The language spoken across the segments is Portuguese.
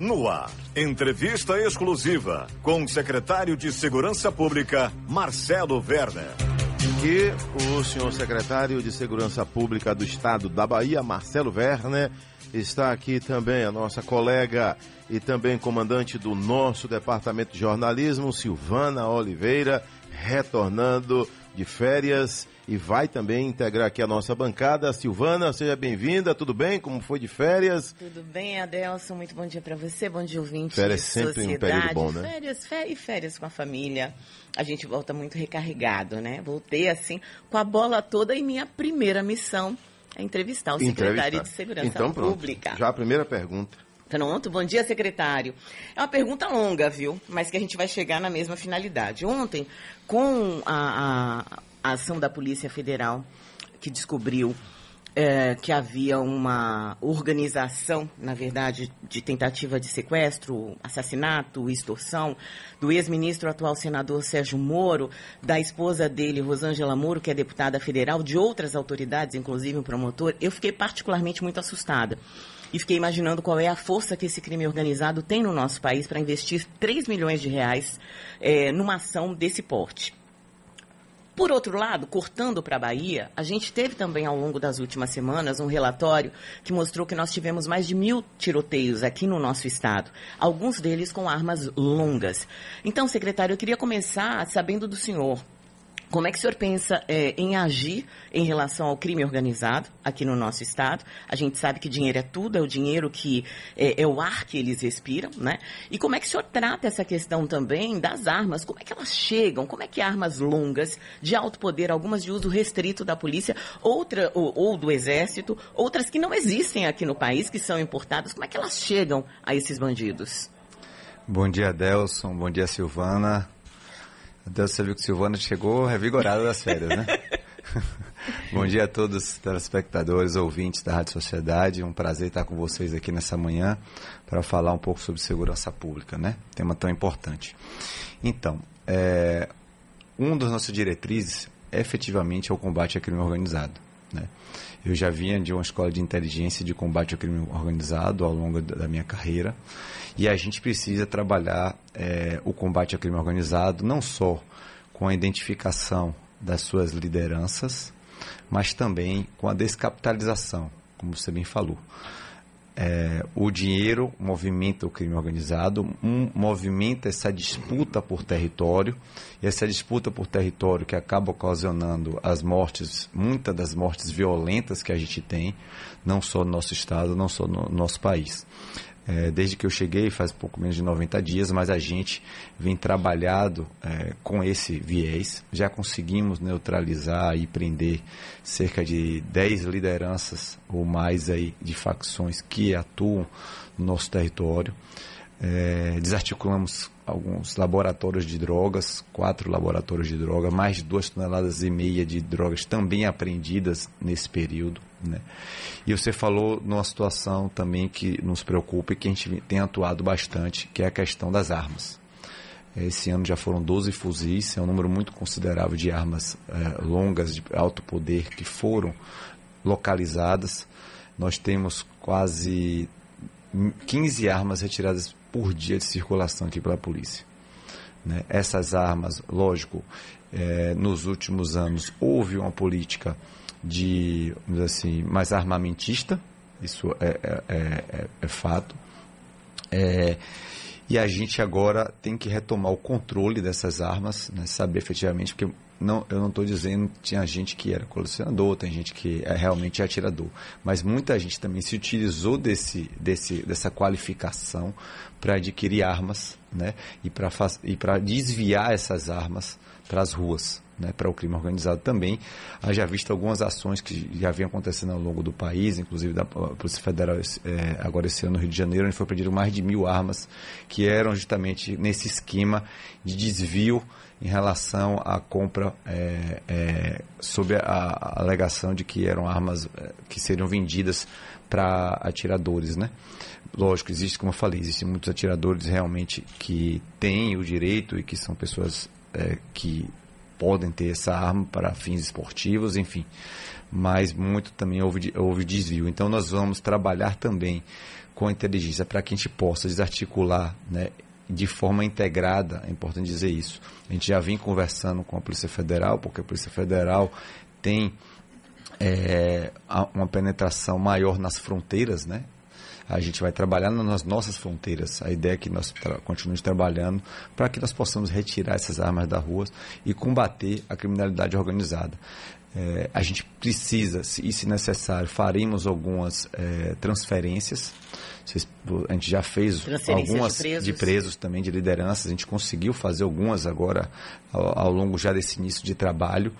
No ar, entrevista exclusiva com o secretário de Segurança Pública, Marcelo Werner. E o senhor secretário de Segurança Pública do Estado da Bahia, Marcelo Werner, está aqui também a nossa colega e também comandante do nosso departamento de jornalismo, Silvana Oliveira, retornando de férias e vai também integrar aqui a nossa bancada. Silvana, seja bem-vinda, tudo bem? Como foi de férias? Tudo bem, Adelson, muito bom dia para você, bom dia ouvinte. Férias sempre sociedade. um período bom, né? Férias, férias, e férias com a família. A gente volta muito recarregado, né? Voltei assim, com a bola toda e minha primeira missão é entrevistar o secretário Entrevistar. de Segurança então, pronto. Pública. Já a primeira pergunta. Pronto, bom dia, secretário. É uma pergunta longa, viu? Mas que a gente vai chegar na mesma finalidade. Ontem, com a, a- a ação da Polícia Federal, que descobriu é, que havia uma organização, na verdade, de tentativa de sequestro, assassinato, extorsão, do ex-ministro, atual senador Sérgio Moro, da esposa dele, Rosângela Moro, que é deputada federal, de outras autoridades, inclusive um promotor, eu fiquei particularmente muito assustada. E fiquei imaginando qual é a força que esse crime organizado tem no nosso país para investir 3 milhões de reais eh, numa ação desse porte. Por outro lado, cortando para a Bahia, a gente teve também ao longo das últimas semanas um relatório que mostrou que nós tivemos mais de mil tiroteios aqui no nosso estado, alguns deles com armas longas. Então, secretário, eu queria começar sabendo do senhor. Como é que o senhor pensa eh, em agir em relação ao crime organizado aqui no nosso estado? A gente sabe que dinheiro é tudo, é o dinheiro que eh, é, o ar que eles respiram, né? E como é que o senhor trata essa questão também das armas? Como é que elas chegam? Como é que armas longas, de alto poder, algumas de uso restrito da polícia, outra ou, ou do exército, outras que não existem aqui no país, que são importadas, como é que elas chegam a esses bandidos? Bom dia, Adelson. Bom dia, Silvana. Adelson, você viu que Silvana chegou revigorada das férias, né? Bom dia a todos os telespectadores, ouvintes da Rádio Sociedade. Um prazer estar com vocês aqui nessa manhã para falar um pouco sobre segurança pública, né? Tema tão importante. Então, é, um dos nossos diretrizes efetivamente é o combate ao crime organizado. Né? Eu já vinha de uma escola de inteligência de combate ao crime organizado ao longo da minha carreira e a gente precisa trabalhar é, o combate ao crime organizado não só com a identificação das suas lideranças, mas também com a descapitalização, como você bem falou. É, o dinheiro movimenta o crime organizado, um, movimenta essa disputa por território, e essa disputa por território que acaba ocasionando as mortes, muitas das mortes violentas que a gente tem, não só no nosso estado, não só no nosso país. É, desde que eu cheguei, faz pouco menos de 90 dias, mas a gente vem trabalhado é, com esse viés. Já conseguimos neutralizar e prender cerca de 10 lideranças ou mais aí de facções que atuam no nosso território. É, desarticulamos alguns laboratórios de drogas, quatro laboratórios de droga, mais de duas toneladas e meia de drogas também apreendidas nesse período. Né? E você falou numa situação também que nos preocupa e que a gente tem atuado bastante, que é a questão das armas. Esse ano já foram 12 fuzis, é um número muito considerável de armas é, longas, de alto poder, que foram localizadas. Nós temos quase 15 armas retiradas por dia de circulação aqui pela polícia. Né? Essas armas, lógico, é, nos últimos anos houve uma política de, assim, mais armamentista, isso é, é, é, é fato. É, e a gente agora tem que retomar o controle dessas armas, né, saber efetivamente, porque não, eu não estou dizendo que tinha gente que era colecionador, tem gente que é realmente atirador, mas muita gente também se utilizou desse, desse, dessa qualificação para adquirir armas né, e para desviar essas armas para as ruas né, para o crime organizado também. Haja visto algumas ações que já vinham acontecendo ao longo do país, inclusive da Polícia Federal é, agora esse ano no Rio de Janeiro, onde foi pedido mais de mil armas que eram justamente nesse esquema de desvio em relação à compra é, é, sob a, a, alegação de que eram armas é, que seriam vendidas para atiradores, né? Lógico, existe, como eu falei, existem muitos atiradores realmente que têm o direito e que são pessoas é, que podem ter essa arma para fins esportivos, enfim. Mas muito também houve, houve desvio. Então nós vamos trabalhar também com a inteligência para que a gente possa desarticular né, de forma integrada, é importante dizer isso. A gente já vem conversando com a Polícia Federal, porque a Polícia Federal tem é, uma penetração maior nas fronteiras, né? A gente vai trabalhar nas nossas fronteiras. A ideia é que nós tra continuemos trabalhando para que nós possamos retirar essas armas da rua e combater a criminalidade organizada. É, a gente precisa, e se necessário, faremos algumas é, transferências. A gente já fez algumas de presos. de presos. também, de lideranças. A gente conseguiu fazer algumas agora ao, ao longo já desse início de trabalho,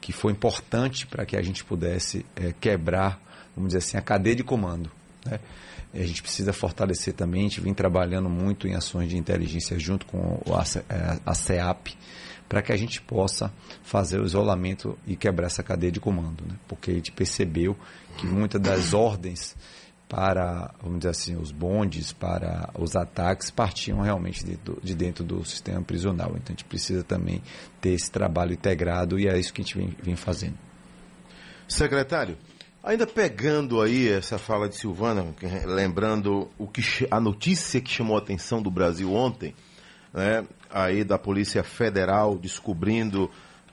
que foi importante para que a gente pudesse é, quebrar, vamos dizer assim, a cadeia de comando. Né? A gente precisa fortalecer também, a gente vem trabalhando muito em ações de inteligência junto com a CEAP, para que a gente possa fazer o isolamento e quebrar essa cadeia de comando. Né? Porque a gente percebeu que muitas das ordens para, vamos dizer assim, os bondes, para os ataques, partiam realmente de, de, dentro do sistema prisional. Então a gente precisa também ter esse trabalho integrado e é isso que a gente vem, vem fazendo. Secretário, ainda pegando aí essa fala de Silvana, lembrando o que, a notícia que chamou a atenção do Brasil ontem, né, aí da Polícia Federal descobrindo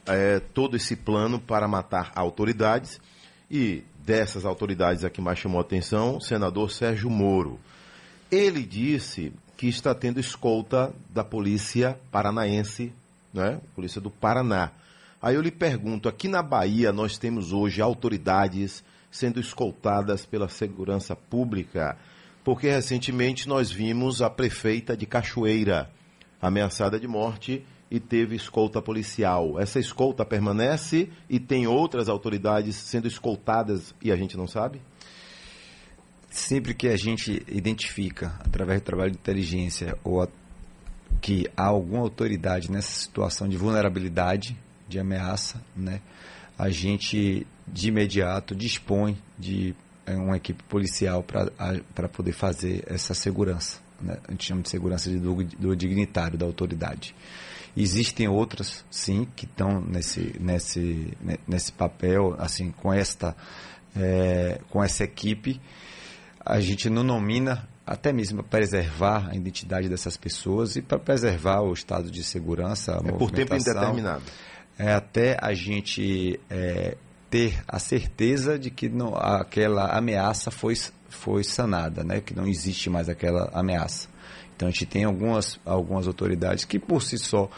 é, todo esse plano para matar autoridades e dessas autoridades a que mais chamou a atenção, o senador Sérgio Moro. Ele disse que está tendo escolta da polícia paranaense, né? Polícia do Paraná. Aí eu lhe pergunto, aqui na Bahia nós temos hoje autoridades sendo escoltadas pela segurança pública, porque recentemente nós vimos a prefeita de Cachoeira ameaçada de morte e teve escolta policial. Essa escolta permanece e tem outras autoridades sendo escoltadas e a gente não sabe? Sempre que a gente identifica, através do trabalho de inteligência, ou a, que há alguma autoridade nessa situação de vulnerabilidade, de ameaça, né, a gente de imediato dispõe de é, uma equipe policial para poder fazer essa segurança. Né? A gente chama de segurança do, do dignitário, da autoridade. Existem outras, sim, que estão nesse, nesse, nesse papel, assim, com esta, é, com essa equipe. A gente não nomina até mesmo para preservar a identidade dessas pessoas e para preservar o estado de segurança. é por tempo indeterminado. É até a gente é, ter a certeza de que não, aquela ameaça foi, foi sanada, né? que não existe mais aquela ameaça. Então a gente tem algumas, algumas autoridades que por si só,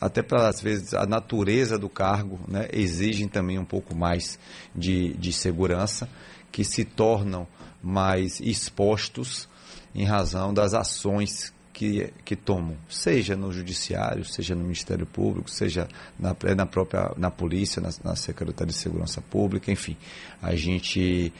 até para às vezes a natureza do cargo, né, exigem também um pouco mais de, de segurança, que se tornam mais expostos em razão das ações que, que tomam, seja no judiciário, seja no Ministério Público, seja na, na própria na polícia, na, na Secretaria de Segurança Pública, enfim. A gente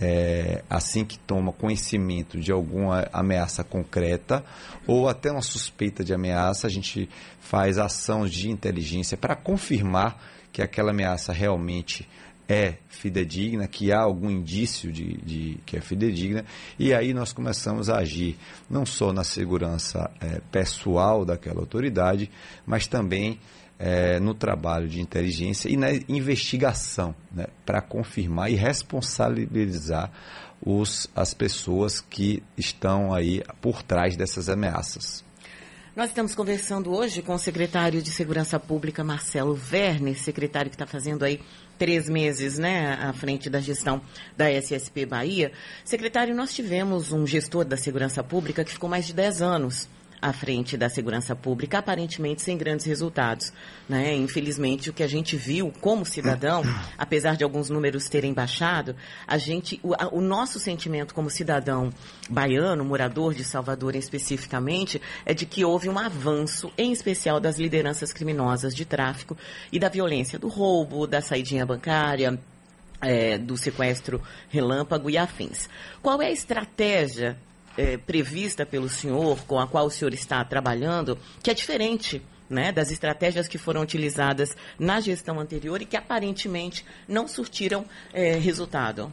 é, assim que toma conhecimento de alguma ameaça concreta ou até uma suspeita de ameaça, a gente faz ações de inteligência para confirmar que aquela ameaça realmente é fidedigna, que há algum indício de, de, que é fidedigna, e aí nós começamos a agir não só na segurança é, pessoal daquela autoridade, mas também é, no trabalho de inteligência e na investigação, né, para confirmar e responsabilizar os, as pessoas que estão aí por trás dessas ameaças. Nós estamos conversando hoje com o secretário de Segurança Pública, Marcelo Verne, secretário que está fazendo aí três meses né, à frente da gestão da SSP Bahia. Secretário, nós tivemos um gestor da segurança pública que ficou mais de 10 anos à frente da segurança pública, aparentemente sem grandes resultados. Né? Infelizmente, o que a gente viu como cidadão, apesar de alguns números terem baixado, a gente, o, a, o nosso sentimento como cidadão baiano, morador de Salvador especificamente, é de que houve um avanço, em especial das lideranças criminosas de tráfico e da violência, do roubo, da saidinha bancária, é, do sequestro relâmpago e afins. Qual é a estratégia é, prevista pelo senhor, com a qual o senhor está trabalhando, que é diferente né, das estratégias que foram utilizadas na gestão anterior e que aparentemente não surtiram é, resultado?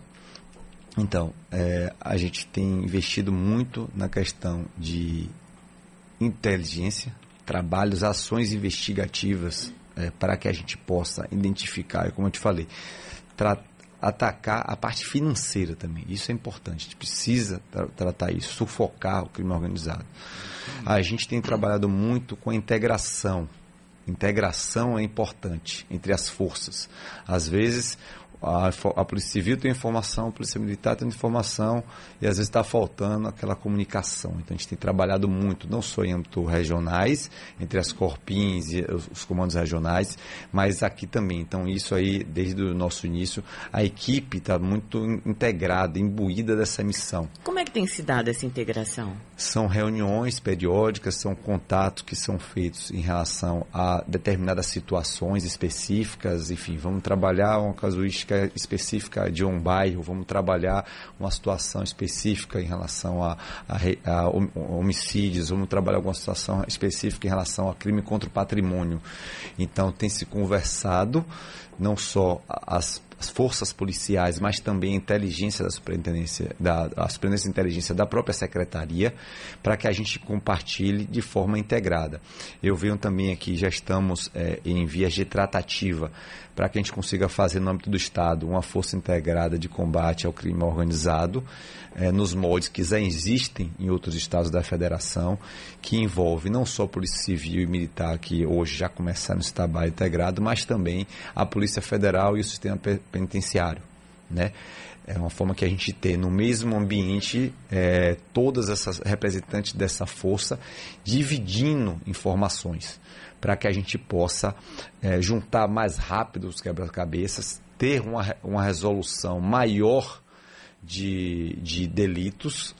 Então, é, a gente tem investido muito na questão de inteligência, trabalhos, ações investigativas é, para que a gente possa identificar, como eu te falei, tratar atacar a parte financeira também. Isso é importante. A gente precisa tra tratar isso, sufocar o crime organizado. A gente tem trabalhado muito com a integração. Integração é importante entre as forças. Às vezes, a, a, Polícia Civil tem informação, a Polícia Militar tem informação e às vezes está faltando aquela comunicação. Então a gente tem trabalhado muito, não só em âmbito regionais, entre as corpins e os, os, comandos regionais, mas aqui também. Então isso aí, desde o nosso início, a equipe está muito integrada, imbuída dessa missão. Como é que tem se dado essa integração? São reuniões periódicas, são contatos que são feitos em relação a determinadas situações específicas, enfim, vamos trabalhar uma casuística específica de um bairro, vamos trabalhar uma situação específica em relação a, a, a homicídios, vamos trabalhar alguma situação específica em relação a crime contra o patrimônio. Então, tem se conversado não só as as forças policiais, mas também a inteligência da superintendência, da, a superintendência de inteligência da própria secretaria, para que a gente compartilhe de forma integrada. Eu venho também aqui, já estamos é, em vias de tratativa para que a gente consiga fazer no âmbito do Estado uma força integrada de combate ao crime organizado, é, nos moldes que já existem em outros estados da federação, que envolve não só a Polícia Civil e Militar, que hoje já começaram esse trabalho integrado, mas também a Polícia Federal e o sistema penitenciário. Né? É uma forma que a gente tem no mesmo ambiente é, todas essas representantes dessa força dividindo informações para que a gente possa é, juntar mais rápido os quebra-cabeças, ter uma, uma resolução maior de, de delitos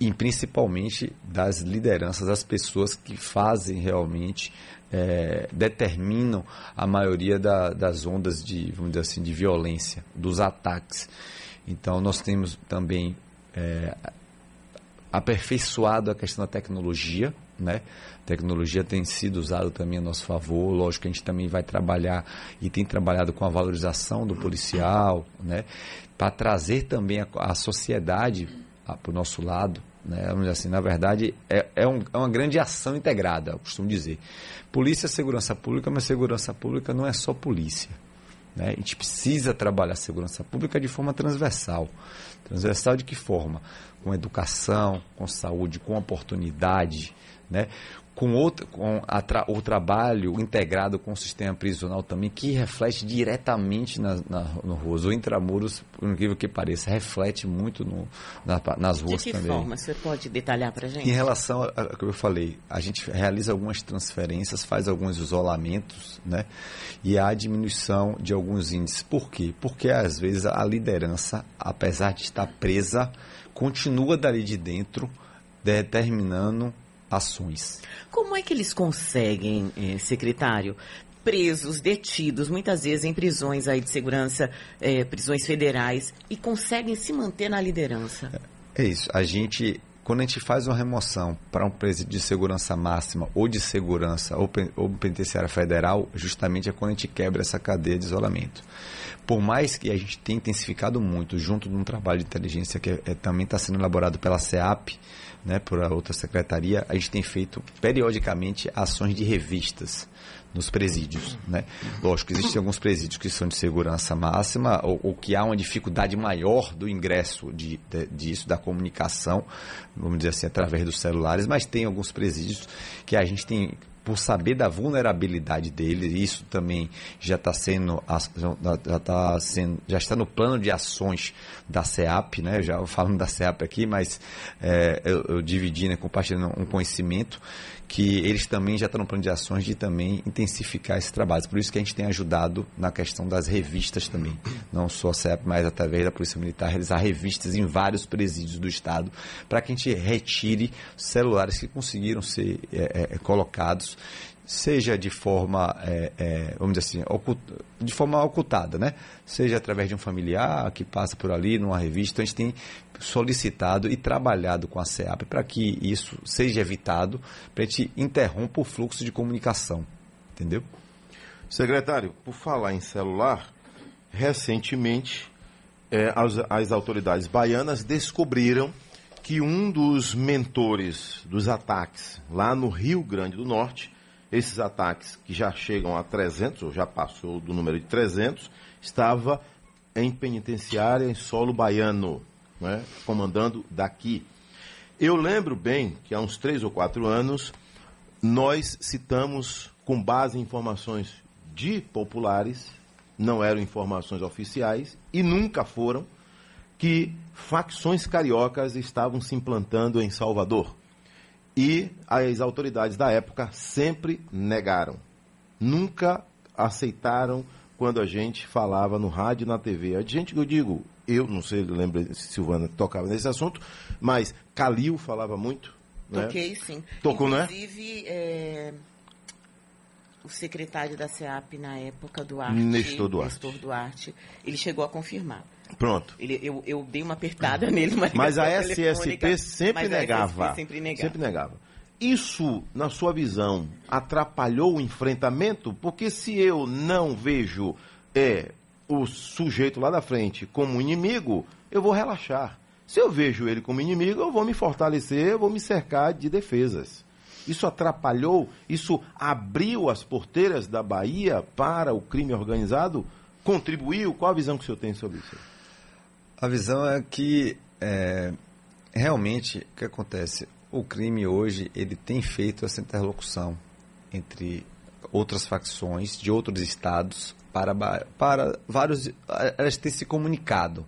e principalmente das lideranças, das pessoas que fazem realmente, é, determinam a maioria da, das ondas de, vamos dizer assim, de violência, dos ataques. Então nós temos também é, aperfeiçoado a questão da tecnologia, né? Tecnologia tem sido usada também a nosso favor. Lógico que a gente também vai trabalhar e tem trabalhado com a valorização do policial, né? Para trazer também a, a sociedade para o nosso lado, né? Vamos assim, na verdade, é, é, um, é uma grande ação integrada, eu costumo dizer. Polícia é segurança pública, mas segurança pública não é só polícia. Né? A gente precisa trabalhar a segurança pública de forma transversal. Transversal de que forma? Com educação, com saúde, com oportunidade, né? com, outro, com a tra, o trabalho integrado com o sistema prisional também, que reflete diretamente na, na, no ruas. O intramuros, por incrível que pareça, reflete muito no, na, nas ruas também. De que forma? Você pode detalhar para gente? Em relação ao que eu falei, a gente realiza algumas transferências, faz alguns isolamentos, né? E há diminuição de alguns índices. Por quê? Porque às vezes a liderança, apesar de estar presa, continua dali de dentro determinando ações. Como é que eles conseguem, eh, secretário, presos, detidos, muitas vezes em prisões aí de segurança, eh, prisões federais, e conseguem se manter na liderança? É isso. A gente, quando a gente faz uma remoção para um presídio de segurança máxima ou de segurança ou, ou penitenciária federal, justamente é quando a gente quebra essa cadeia de isolamento. Por mais que a gente tenha intensificado muito junto de um trabalho de inteligência que é, é, também está sendo elaborado pela CEAP, né, por outra secretaria, a gente tem feito periodicamente ações de revistas nos presídios. Né? Lógico, existem alguns presídios que são de segurança máxima ou, ou que há uma dificuldade maior do ingresso de, de, disso, da comunicação, vamos dizer assim, através dos celulares, mas tem alguns presídios que a gente tem por saber da vulnerabilidade dele, isso também já está sendo, já tá sendo, já está no plano de ações da CEAP, né? Já falando da CEAP aqui, mas é, eu, eu dividi, né, compartilhando um conhecimento que eles também já estão no plano de ações de também intensificar esse trabalho. Por isso que a gente tem ajudado na questão das revistas também. Não só a CEP, mas através da Polícia Militar, realizar revistas em vários presídios do Estado, para que a gente retire celulares que conseguiram ser é, é, colocados seja de forma, é, é, vamos dizer assim, de forma ocultada, né? Seja através de um familiar que passa por ali numa revista. Então, a gente tem solicitado e trabalhado com a SEAP para que isso seja evitado, para a gente interrompa o fluxo de comunicação, entendeu? Secretário, por falar em celular, recentemente é, as, as autoridades baianas descobriram que um dos mentores dos ataques lá no Rio Grande do Norte esses ataques, que já chegam a 300, ou já passou do número de 300, estava em penitenciária em solo baiano, né? comandando daqui. Eu lembro bem que há uns três ou quatro anos nós citamos, com base em informações de populares, não eram informações oficiais e nunca foram, que facções cariocas estavam se implantando em Salvador. E as autoridades da época sempre negaram. Nunca aceitaram quando a gente falava no rádio e na TV. A gente que eu digo, eu não sei, lembra se Silvana tocava nesse assunto, mas Calil falava muito. Né? Toquei, né? sim. Tocou, né? Inclusive, é, o secretário da SEAP na época, Duarte, Nestor Duarte. Nestor Duarte, ele chegou a confirmar. Pronto. Ele, eu, eu dei uma apertada nele, mas, mas a SSP sempre negava. sempre negava. Sempre negava. Isso, na sua visão, atrapalhou o enfrentamento? Porque se eu não vejo é, o sujeito lá da frente como inimigo, eu vou relaxar. Se eu vejo ele como inimigo, eu vou me fortalecer, eu vou me cercar de defesas. Isso atrapalhou, isso abriu as porteiras da Bahia para o crime organizado? Contribuiu? Qual a visão que o senhor tem sobre isso? A visão é que é, realmente o que acontece? O crime hoje ele tem feito essa interlocução entre outras facções de outros estados para, para vários. Elas têm se comunicado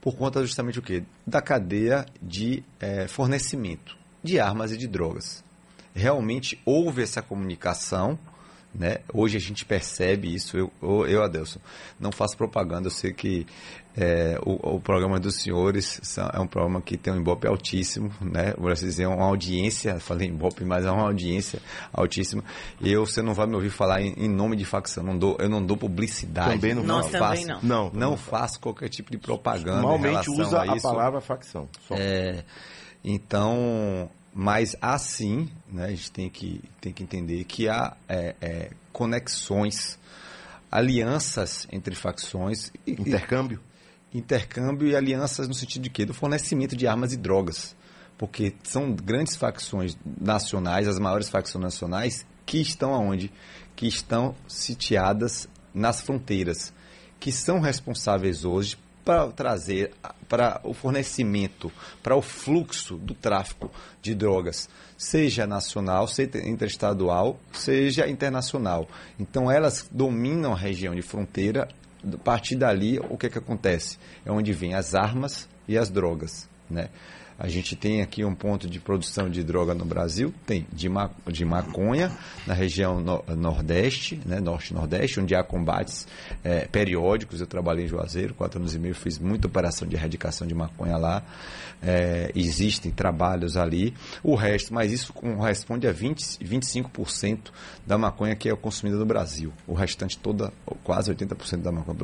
por conta justamente o quê? Da cadeia de é, fornecimento de armas e de drogas realmente houve essa comunicação. Né? Hoje a gente percebe isso. Eu, eu, eu Adelson, não faço propaganda. Eu sei que é, o, o, programa dos senhores são, é um programa que tem um Ibope altíssimo, né? Vou dizer, uma audiência, falei Ibope, mas é uma audiência altíssima. E eu, você não vai me ouvir falar em, em nome de facção. Não dou, eu não dou publicidade. Também não, não faço. Também não. Não, não, não faço qualquer tipo de propaganda. Normalmente usa a, a palavra facção. É, então, mas assim, né, a gente tem que, tem que entender que há é, é, conexões, alianças entre facções. Intercâmbio? E, intercâmbio e alianças no sentido de quê? Do fornecimento de armas e drogas. Porque são grandes facções nacionais, as maiores facções nacionais, que estão aonde? Que estão sitiadas nas fronteiras, que são responsáveis hoje para trazer para o fornecimento, para o fluxo do tráfico de drogas, seja nacional, seja interestadual, seja internacional. Então elas dominam a região de fronteira. A partir dali, o que, é que acontece? É onde vêm as armas e as drogas. Né? A gente tem aqui um ponto de produção de droga no Brasil, tem de, ma de maconha na região no nordeste, né, norte-nordeste, onde há combates é, periódicos. Eu trabalhei em Juazeiro, quatro anos e meio, fiz muita operação de erradicação de maconha lá. É, existem trabalhos ali. O resto, mas isso corresponde a 20, 25% da maconha que é consumida no Brasil. O restante toda, quase 80% da maconha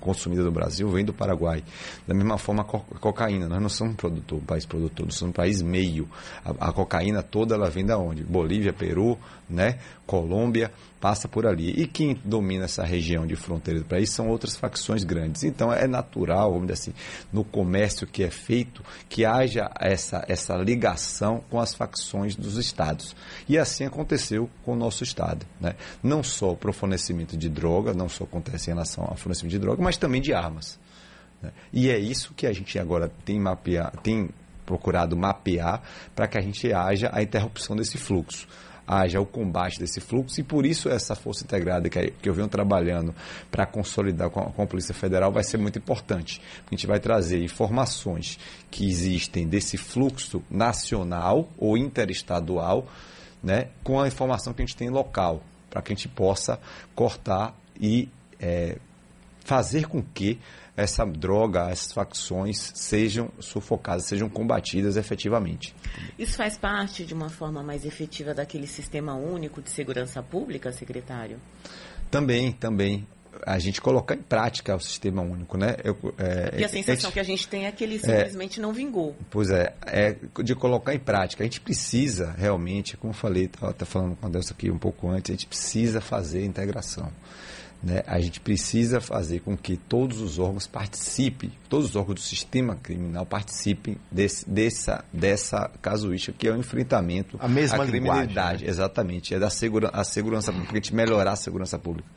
consumida no Brasil vem do Paraguai. Da mesma forma, cocaína. Nós não somos um produtor, um país país produtor, nós somos um país meio. A, a, cocaína toda ela vem da onde? Bolívia, Peru, né? Colômbia, passa por ali. E quem domina essa região de fronteira do país são outras facções grandes. Então é natural, vamos dizer assim, no comércio que é feito, que haja essa, essa ligação com as facções dos estados. E assim aconteceu com o nosso estado. Né? Não só para o fornecimento de droga, não só acontece em relação ao fornecimento de droga, mas também de armas. Né? E é isso que a gente agora tem mapear, tem procurado mapear para que a gente haja a interrupção desse fluxo haja o combate desse fluxo e por isso essa força integrada que, eu venho trabalhando para consolidar com a, com a, Polícia Federal vai ser muito importante. A gente vai trazer informações que existem desse fluxo nacional ou interestadual né, com a informação que a gente tem local, para que a gente possa cortar e é, fazer com que essa droga, essas facções sejam sufocadas, sejam combatidas efetivamente. Isso faz parte de uma forma mais efetiva daquele sistema único de segurança pública, secretário? Também, também. A gente colocar em prática o sistema único, né? Eu, é, e a sensação que a gente tem é que ele simplesmente é, não vingou. Pois é, é, de colocar em prática. A gente precisa realmente, como eu falei, estava falando com a Delcio aqui um pouco antes, a gente precisa fazer a integração. Né? A gente precisa fazer com que todos os órgãos participem, todos os órgãos do sistema criminal participem desse, dessa, dessa casuística, que é o enfrentamento à criminalidade. Né? Exatamente, é da segura, a segurança pública, a gente melhorar a segurança pública.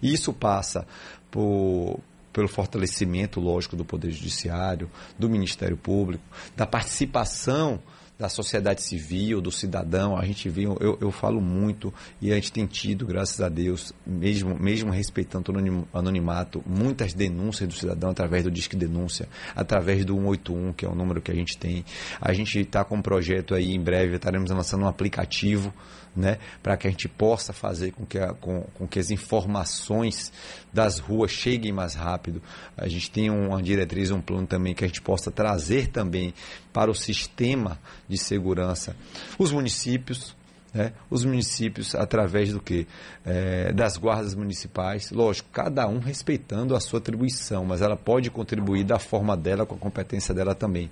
E isso passa por, pelo fortalecimento, lógico, do Poder Judiciário, do Ministério Público, da participação da sociedade civil, do cidadão. A gente viu, eu, eu falo muito e a gente tem tido, graças a Deus, mesmo, mesmo respeitando o anonimato, muitas denúncias do cidadão através do Disque Denúncia, através do 181, que é o número que a gente tem. A gente está com um projeto aí, em breve, estaremos lançando um aplicativo né, para que a gente possa fazer com que, a, com, com, que as informações das ruas cheguem mais rápido. A gente tem uma diretriz, um plano também que a gente possa trazer também para o sistema de segurança os municípios, né? os municípios através do que? É, das guardas municipais, lógico, cada um respeitando a sua atribuição, mas ela pode contribuir da forma dela, com a competência dela também.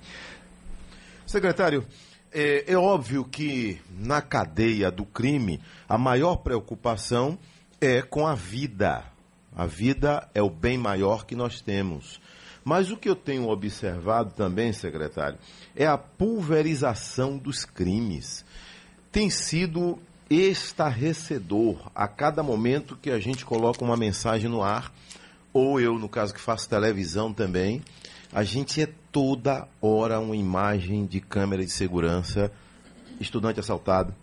Secretário, é, é óbvio que na cadeia do crime a maior preocupação é com a vida. A vida é o bem maior que nós temos. Mas o que eu tenho observado também, secretário, é a pulverização dos crimes. Tem sido estarrecedor a cada momento que a gente coloca uma mensagem no ar, ou eu, no caso que faço televisão também, a gente é toda hora uma imagem de câmera de segurança, estudante assaltado,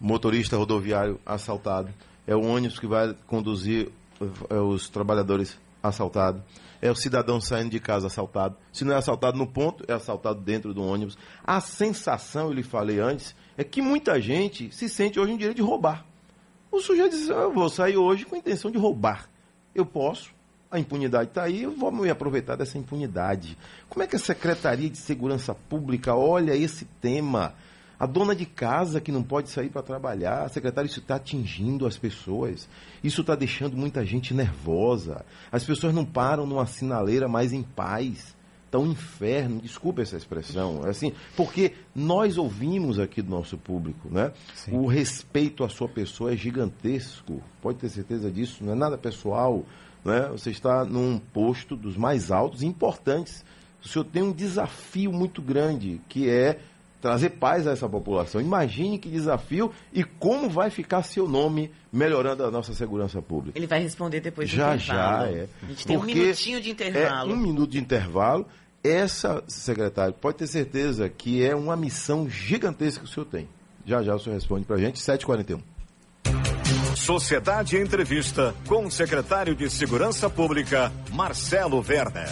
motorista rodoviário assaltado, é o ônibus que vai conduzir é, os trabalhadores assaltado, é o cidadão saindo de casa assaltado. Se não é assaltado no ponto, é assaltado dentro do ônibus. A sensação, eu lhe falei antes, é que muita gente se sente hoje em direito de roubar. O sujeito diz, eu vou sair hoje com a intenção de roubar. Eu posso, a impunidade está aí, vamos me aproveitar dessa impunidade. Como é que a Secretaria de Segurança Pública olha esse tema? A dona de casa que não pode sair para trabalhar, secretário, isso está atingindo as pessoas. Isso está deixando muita gente nervosa. As pessoas não param numa sinaleira mais em paz. Está um inferno, desculpe essa expressão, é assim, porque nós ouvimos aqui do nosso público, né? Sim. O respeito à sua pessoa é gigantesco, pode ter certeza disso, não é nada pessoal, né? Você está num posto dos mais altos e importantes. O senhor tem um desafio muito grande, que é trazer paz a essa população. Imagine que desafio e como vai ficar seu nome melhorando a nossa segurança pública. Ele vai responder depois do já, intervalo. Já, já, é. A gente tem Porque um minutinho de intervalo. É um minuto de intervalo. Essa, secretário, pode ter certeza que é uma missão gigantesca que o senhor tem. Já já o senhor responde para a gente, 7h41. Sociedade Entrevista com o secretário de Segurança Pública, Marcelo Werner.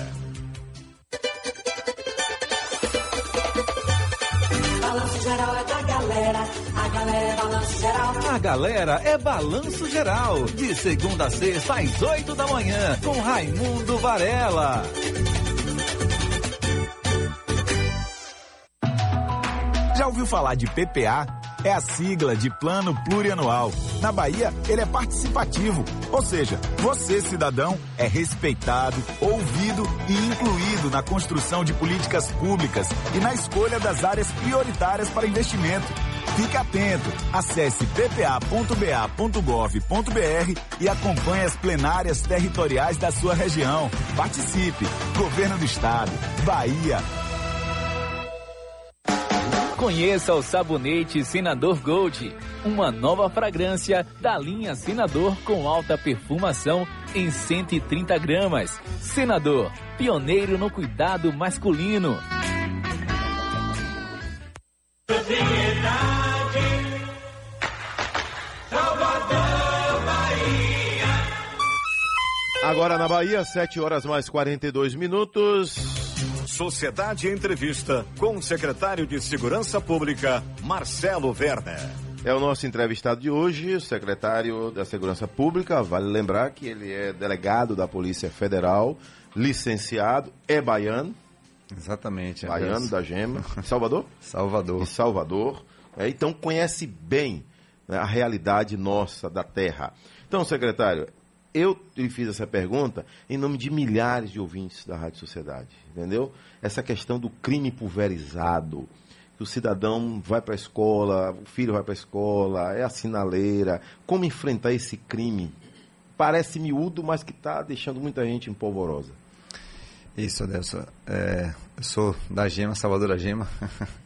Balanço geral é da galera, a galera é balanço geral. A galera é balanço geral, de segunda a sexta às oito da manhã, com Raimundo Varela. Já ouviu falar de PPA? É a sigla de Plano Plurianual. Na Bahia, ele é participativo, ou seja, você, cidadão, é respeitado, ouvido e incluído na construção de políticas públicas e na escolha das áreas prioritárias para investimento. Fique atento, acesse ppa.ba.gov.br e acompanhe as plenárias territoriais da sua região. Participe! Governo do Estado, Bahia, Conheça o sabonete Senador Gold, uma nova fragrância da linha Senador com alta perfumação em 130 gramas. Senador, pioneiro no cuidado masculino. Agora na Bahia, 7 horas mais 42 minutos. Sociedade Entrevista com o secretário de Segurança Pública, Marcelo Werner. É o nosso entrevistado de hoje, o secretário da Segurança Pública. Vale lembrar que ele é delegado da Polícia Federal, licenciado, é baiano. Exatamente. É baiano da Gema. Salvador? Salvador. Salvador. É, então conhece bem né, a realidade nossa da terra. Então, secretário, eu lhe fiz essa pergunta em nome de milhares de ouvintes da Rádio Sociedade, entendeu? Essa questão do crime pulverizado, que o cidadão vai para a escola, o filho vai para a escola, é a sinaleira. Como enfrentar esse crime? Parece miúdo, mas que está deixando muita gente empolvorosa. Isso, Adelson. É, eu sou da Gema, Salvador da Gema.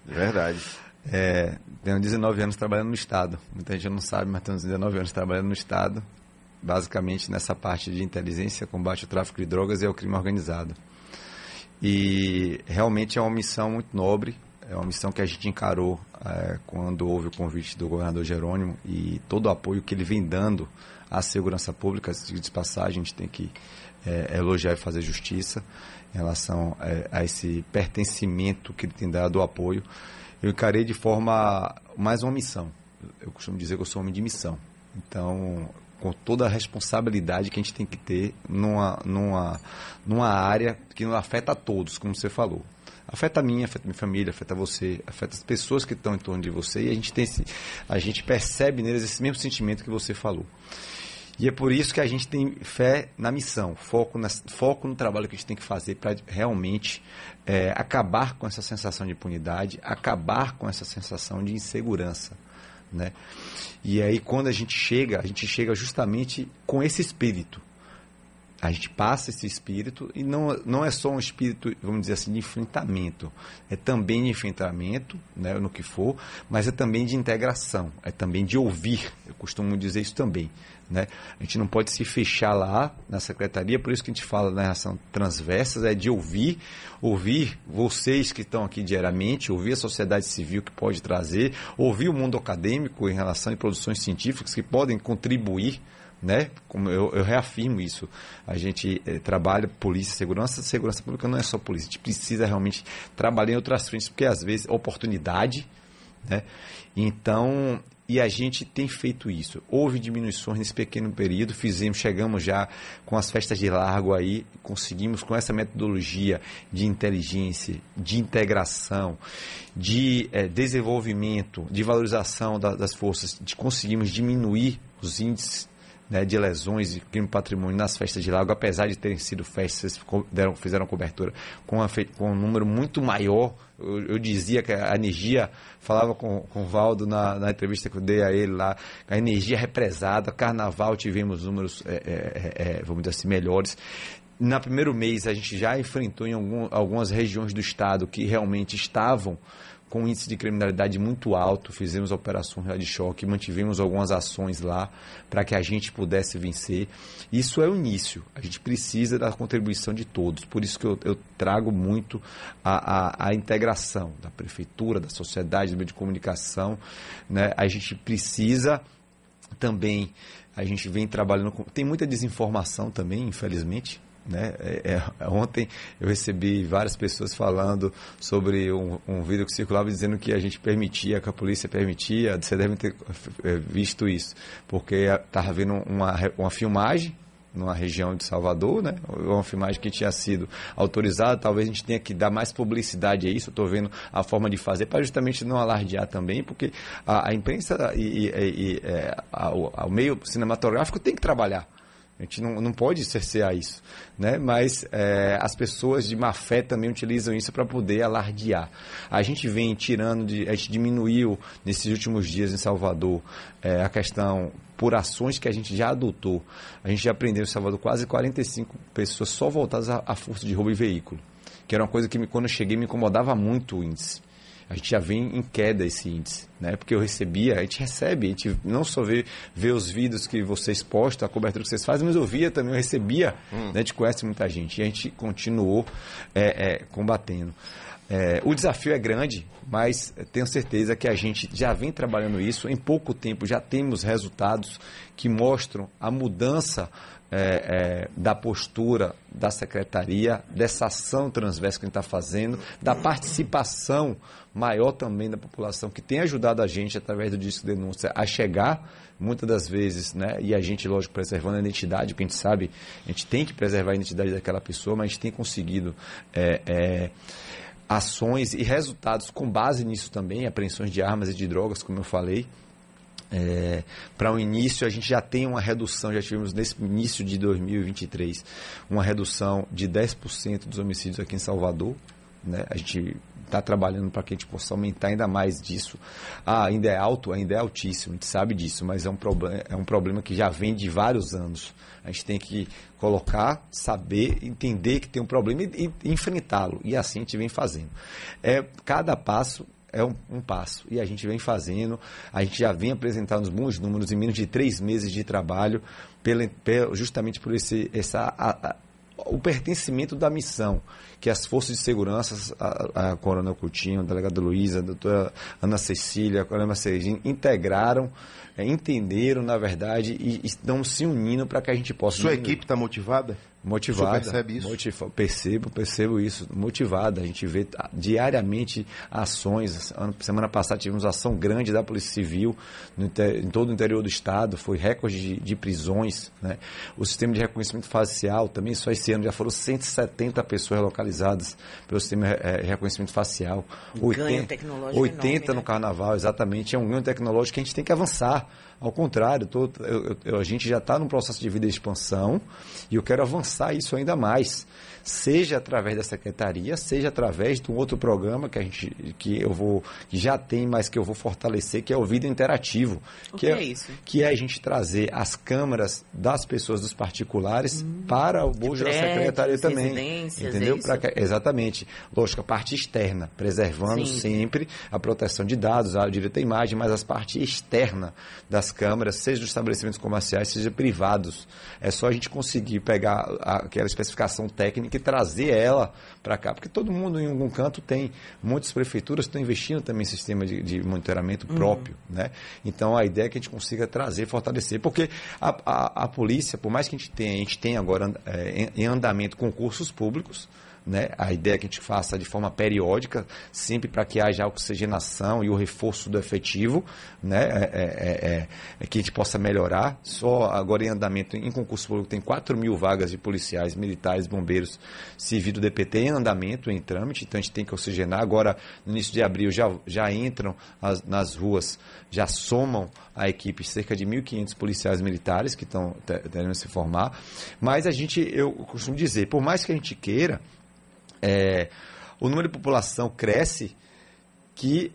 Verdade. É, tenho 19 anos trabalhando no Estado. Muita gente não sabe, mas tenho 19 anos trabalhando no Estado basicamente nessa parte de inteligência, combate ao tráfico de drogas e ao crime organizado. E realmente é uma missão muito nobre, é uma missão que a gente encarou é, quando houve o convite do governador Jerônimo e todo o apoio que ele vem dando à segurança pública, de passagem, a gente tem que é, elogiar e fazer justiça em relação é, a esse pertencimento que ele tem dado o apoio. Eu encarei de forma mais uma missão. Eu costumo dizer que eu sou homem de missão. Então, com toda a responsabilidade que a gente tem que ter numa, numa, numa área que afeta a todos, como você falou. Afeta a minha, afeta a minha família, afeta você, afeta as pessoas que estão em torno de você e a gente tem esse, a gente percebe neles esse mesmo sentimento que você falou. E é por isso que a gente tem fé na missão, foco, na, foco no trabalho que a gente tem que fazer para realmente é, acabar com essa sensação de impunidade, acabar com essa sensação de insegurança. Né? E aí, quando a gente chega, a gente chega justamente com esse espírito. A gente passa esse espírito e não, não é só um espírito, vamos dizer assim, de enfrentamento. É também de enfrentamento, né, no que for, mas é também de integração, é também de ouvir. Eu costumo dizer isso também. Né? A gente não pode se fechar lá na secretaria, por isso que a gente fala na relação transversas, é de ouvir, ouvir vocês que estão aqui diariamente, ouvir a sociedade civil que pode trazer, ouvir o mundo acadêmico em relação a produções científicas que podem contribuir né? Como eu, eu, reafirmo isso. A gente eh, trabalha polícia, segurança, segurança pública não é só polícia. A gente precisa realmente trabalhar em outras frentes, porque às vezes oportunidade, né? Então, e a gente tem feito isso. Houve diminuições nesse pequeno período, fizemos, chegamos já com as festas de largo aí, conseguimos com essa metodologia de inteligência, de integração, de é, desenvolvimento, de valorização da, das forças, de conseguimos diminuir os índices né, de lesões e crime patrimônio nas festas de lago, apesar de terem sido festas, deram, fizeram cobertura com, com um número muito maior. Eu, eu, dizia que a energia, falava com, com o Valdo na, na entrevista que eu dei a ele lá, a energia represada, carnaval tivemos números, é, é, é, vamos dizer assim, melhores. Na primeiro mês a gente já enfrentou em algum, algumas regiões do estado que realmente estavam com índice de criminalidade muito alto, fizemos a operação Real de Choque, mantivemos algumas ações lá para que a gente pudesse vencer. Isso é o início, a gente precisa da contribuição de todos, por isso que eu, eu trago muito a, a, a, integração da prefeitura, da sociedade, do meio de comunicação. Né? A gente precisa também, a gente vem trabalhando com. Tem muita desinformação também, infelizmente né? É, é, ontem eu recebi várias pessoas falando sobre um, um, vídeo que circulava dizendo que a gente permitia, que a polícia permitia. Você deve ter é, visto isso, porque estava havendo uma, uma filmagem numa região de Salvador, né? Uma filmagem que tinha sido autorizada, talvez a gente tenha que dar mais publicidade a isso. Estou vendo a forma de fazer para justamente não alardear também, porque a, a imprensa e, e, e é, a, o meio cinematográfico tem que trabalhar. A gente não, não pode cercear isso, né? Mas é, as pessoas de má fé também utilizam isso para poder alardear. A gente vem tirando, de, a gente diminuiu nesses últimos dias em Salvador é, a questão por ações que a gente já adotou. A gente já aprendeu em Salvador quase 45 pessoas só voltadas a, a furto de roubo e veículo, que era uma coisa que me, quando eu cheguei me incomodava muito o índice a gente já vem em queda esse índice, né? Porque eu recebia, a gente recebe, a gente não só vê, vê os vídeos que vocês postam, a cobertura que vocês fazem, mas eu via também, eu recebia, hum. né? A gente conhece muita gente e a gente continuou é, é, combatendo. É, o desafio é grande, mas tenho certeza que a gente já vem trabalhando isso. Em pouco tempo já temos resultados que mostram a mudança é, é, da postura da secretaria, dessa ação transversa que a gente está fazendo, da participação maior também da população, que tem ajudado a gente, através do disco de denúncia, a chegar, muitas das vezes, né, e a gente, lógico, preservando a identidade, porque a gente sabe, a gente tem que preservar a identidade daquela pessoa, mas a gente tem conseguido. É, é ações e resultados com base nisso também, apreensões de armas e de drogas, como eu falei, é, para o um início, a gente já tem uma redução, já tivemos nesse início de 2023, uma redução de 10% dos homicídios aqui em Salvador. Né? A gente está trabalhando para que a gente possa aumentar ainda mais disso. Ah, ainda é alto, ainda é altíssimo, a gente sabe disso, mas é um, problema, é um problema que já vem de vários anos. A gente tem que colocar, saber, entender que tem um problema e, e enfrentá-lo. E assim a gente vem fazendo. É, cada passo é um, um, passo. E a gente vem fazendo, a gente já vem apresentando bons números em menos de três meses de trabalho, pela, pela, justamente por esse, essa, a, a, o pertencimento da missão que as forças de segurança, a, a Coronel Coutinho, a delegada Luísa, a doutora Ana Cecília, a Coronel Serginho, integraram é, entenderam, na verdade, e estão se unindo para que a gente possa. Sua equipe está motivada? Motivada. Você percebe isso? Motiva, percebo, percebo isso. Motivada. A gente vê diariamente ações. Semana passada tivemos ação grande da Polícia Civil no, em todo o interior do estado. Foi recorde de, de, prisões. Né? O sistema de reconhecimento facial também só esse ano já foram 170 pessoas localizadas pelo sistema de é, reconhecimento facial. Um 80, ganho tecnológico 80 enorme, no né? carnaval, exatamente. É um ganho tecnológico que a gente tem que avançar. Ao contrário, tô, eu, eu, a gente já está num processo de vida de expansão e eu quero avançar isso ainda mais seja através da secretaria, seja através de um outro programa que a gente que eu vou que já tem, mas que eu vou fortalecer, que é o Vida Interativo, o que, que é, é, isso? Que é a gente trazer as câmaras das pessoas dos particulares hum, para o bojo da secretaria também, entendeu? É que, exatamente. Lógico, a parte externa, preservando Sim. sempre a proteção de dados, a direito à imagem, mas as partes externa das câmaras, seja dos estabelecimentos comerciais, seja privados. É só a gente conseguir pegar aquela especificação técnica que trazer ela para cá. Porque todo mundo em algum canto tem, muitas prefeituras estão investindo também em sistema de, de monitoramento uhum. próprio. Né? Então a ideia é que a gente consiga trazer, fortalecer. Porque a, a, a polícia, por mais que a gente tenha, a gente tem agora é, em, em andamento concursos públicos, né? A ideia é que a gente faça de forma periódica, sempre para que haja oxigenação e o reforço do efetivo, né? É, é, é, é, que a gente possa melhorar. Só agora em andamento, em concurso público, tem 4 mil vagas de policiais, militares, bombeiros, civil do DPT em andamento, em trâmite, então a gente tem que oxigenar. Agora, no início de abril, já, já entram as, nas ruas, já somam a equipe cerca de 1.500 policiais militares que estão querendo se formar. Mas a gente, eu costumo dizer, por mais que a gente queira, é, o número de população cresce que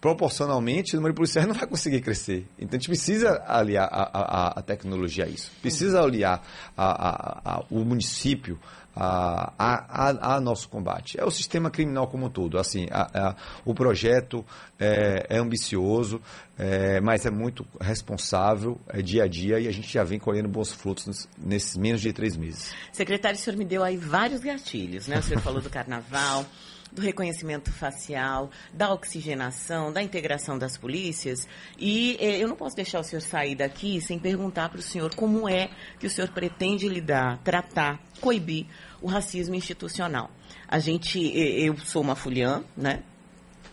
proporcionalmente o número de policiais não vai conseguir crescer. Então a gente precisa aliar a, a, a tecnologia a isso. Precisa aliar a, o município a, a, a, nosso combate. É o sistema criminal como um todo. Assim, a, o projeto é, é ambicioso, é, mas é muito responsável, é dia a dia, e a gente já vem colhendo bons frutos nesses menos de três meses. Secretário, o senhor me deu aí vários gatilhos, né? O senhor falou do carnaval do reconhecimento facial, da oxigenação, da integração das polícias. E eh, eu não posso deixar o senhor sair daqui sem perguntar para o senhor como é que o senhor pretende lidar, tratar, coibir o racismo institucional. A gente, eh, eu sou uma fuliã, né?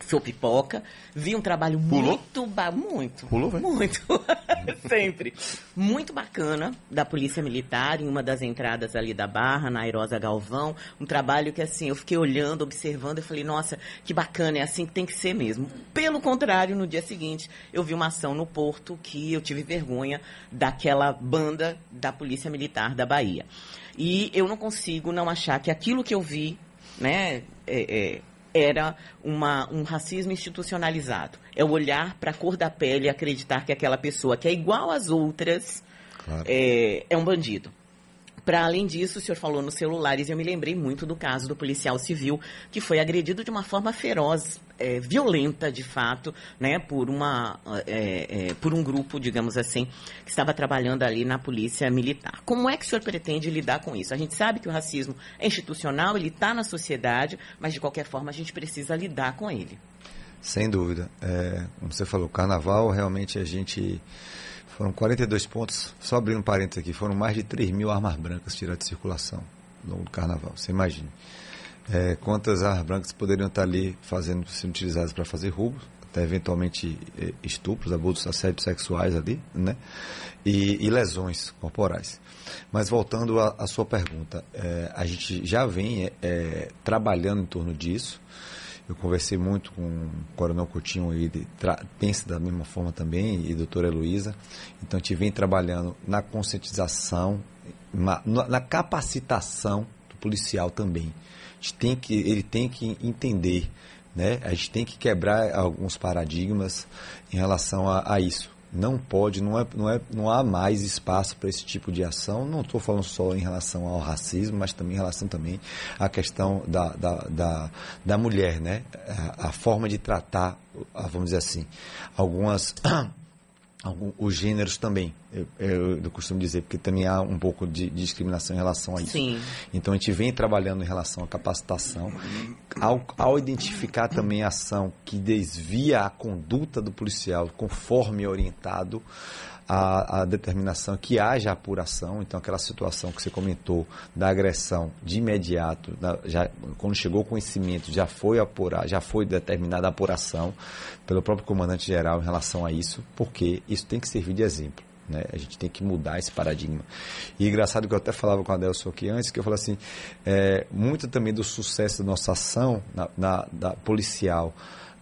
Sou pipoca, vi um trabalho Pulou? muito, muito, Pulou, muito, sempre, muito bacana da Polícia Militar em uma das entradas ali da Barra, na Airosa Galvão, um trabalho que assim, eu fiquei olhando, observando, e falei, nossa, que bacana, é assim que tem que ser mesmo. Pelo contrário, no dia seguinte, eu vi uma ação no Porto que eu tive vergonha daquela banda da Polícia Militar da Bahia. E eu não consigo não achar que aquilo que eu vi, né, é, é, era uma, um racismo institucionalizado. É o olhar para a cor da pele e acreditar que aquela pessoa que é igual às outras claro. é, é um bandido. Para além disso, o senhor falou nos celulares, e eu me lembrei muito do caso do policial civil que foi agredido de uma forma feroz, é, violenta, de fato, né, por, uma, é, é, por um grupo, digamos assim, que estava trabalhando ali na polícia militar. Como é que o senhor pretende lidar com isso? A gente sabe que o racismo é institucional, ele está na sociedade, mas de qualquer forma a gente precisa lidar com ele. Sem dúvida. É, como você falou, carnaval realmente a gente foram 42 pontos, só abrindo um parênteses aqui, foram mais de 3 mil armas brancas tiradas de circulação no longo do carnaval, você imagina. É, quantas armas brancas poderiam estar ali fazendo, sendo utilizadas para fazer roubos, até eventualmente é, estupros, abusos, assédios sexuais ali, né? E, e lesões corporais. Mas voltando à sua pergunta, é, a gente já vem é, trabalhando em torno disso. Eu conversei muito com o Coronel Coutinho e pensa da mesma forma também, e a doutora Heloísa. Então, a gente vem trabalhando na conscientização, na, na capacitação do policial também. Tem que, ele tem que entender, né? a gente tem que quebrar alguns paradigmas em relação a, a isso. Não pode, não, é, não, é, não há mais espaço para esse tipo de ação. Não estou falando só em relação ao racismo, mas também em relação também à questão da, da, da, da mulher, né? A, a forma de tratar, vamos dizer assim, algumas algum, os gêneros também, eu, eu, eu, costumo dizer, porque também há um pouco de, de, discriminação em relação a isso. Sim. Então a gente vem trabalhando em relação à capacitação, ao, ao identificar também a ação que desvia a conduta do policial conforme orientado, a, a, determinação que haja apuração, então aquela situação que você comentou da agressão de imediato, da, já, quando chegou o conhecimento, já foi apurar, já foi determinada a apuração pelo próprio comandante-geral em relação a isso, porque isso tem que servir de exemplo. Né? A gente tem que mudar esse paradigma. E engraçado que eu até falava com a Adelson aqui antes, que eu falei assim, é, muito também do sucesso da nossa ação na, na da policial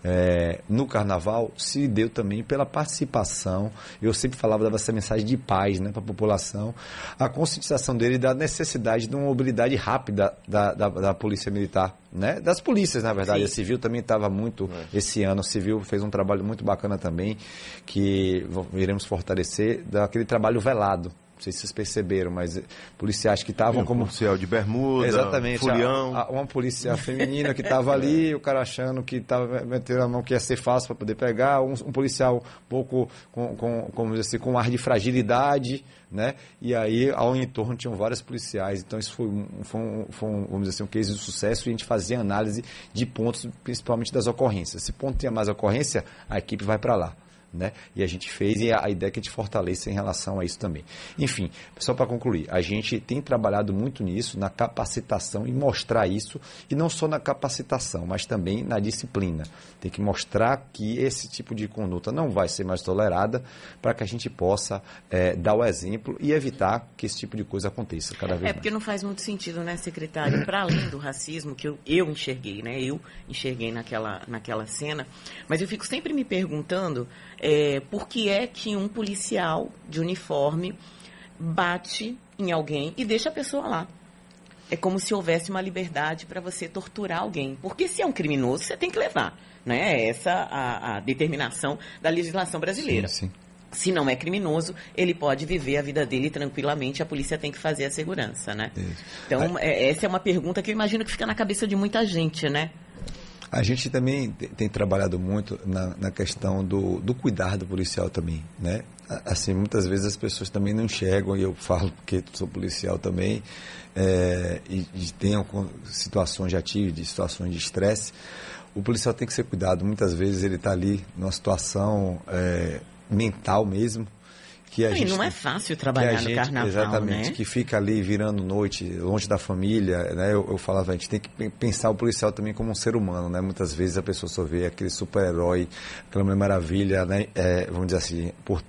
é, no carnaval se deu também pela participação. Eu sempre falava, dava essa mensagem de paz né, para a população, a conscientização dele da necessidade de uma mobilidade rápida da, da, da polícia militar. Né? Das polícias, na verdade. Sim. A Civil também estava muito, é. esse ano, a Civil fez um trabalho muito bacana também, que iremos fortalecer, daquele trabalho velado. Não sei se vocês perceberam, mas policiais que estavam um como. policial de bermuda, Exatamente. fulião. A, a, uma policial feminina que estava ali, o cara achando que estava metendo a mão que ia ser fácil para poder pegar, um, um, policial um pouco com, com, como dizer assim, com um ar de fragilidade, né? E aí, ao entorno, tinham vários policiais. Então, isso foi um, foi um, foi um vamos dizer assim, um case de sucesso e a gente fazia análise de pontos, principalmente das ocorrências. Se ponto tinha mais ocorrência, a equipe vai para lá. Né? E a gente fez e a, ideia é que a gente fortaleça em relação a isso também. Enfim, só para concluir, a gente tem trabalhado muito nisso, na capacitação e mostrar isso, e não só na capacitação, mas também na disciplina. Tem que mostrar que esse tipo de conduta não vai ser mais tolerada para que a gente possa é, dar o exemplo e evitar que esse tipo de coisa aconteça cada vez mais. É porque não faz muito sentido, né, secretário? Para além do racismo que eu, eu enxerguei, né? Eu enxerguei naquela, naquela cena, mas eu fico sempre me perguntando é, por que é que um policial de uniforme bate em alguém e deixa a pessoa lá. É como se houvesse uma liberdade para você torturar alguém. Porque se é um criminoso, você tem que levar. Né? Essa a, a determinação da legislação brasileira. Sim, sim. Se não é criminoso, ele pode viver a vida dele tranquilamente, a polícia tem que fazer a segurança, né? Isso. Então, é, essa é uma pergunta que eu imagino que fica na cabeça de muita gente, né? A gente também tem trabalhado muito na, na questão do, do cuidar do policial também, né? Assim, muitas vezes as pessoas também não enxergam, e eu falo porque sou policial também, é, e, e tenho situações, já tive de situações de estresse, o policial tem que ser cuidado. Muitas vezes ele está ali numa situação é, mental mesmo, que a gente, não é fácil trabalhar gente, no carnaval, exatamente, né? que fica ali virando noite, longe da família, né? Eu, eu, falava, a gente tem que pensar o policial também como um ser humano, né? Muitas vezes a pessoa só vê aquele super-herói, aquela mulher maravilha, né? É, vamos dizer assim, por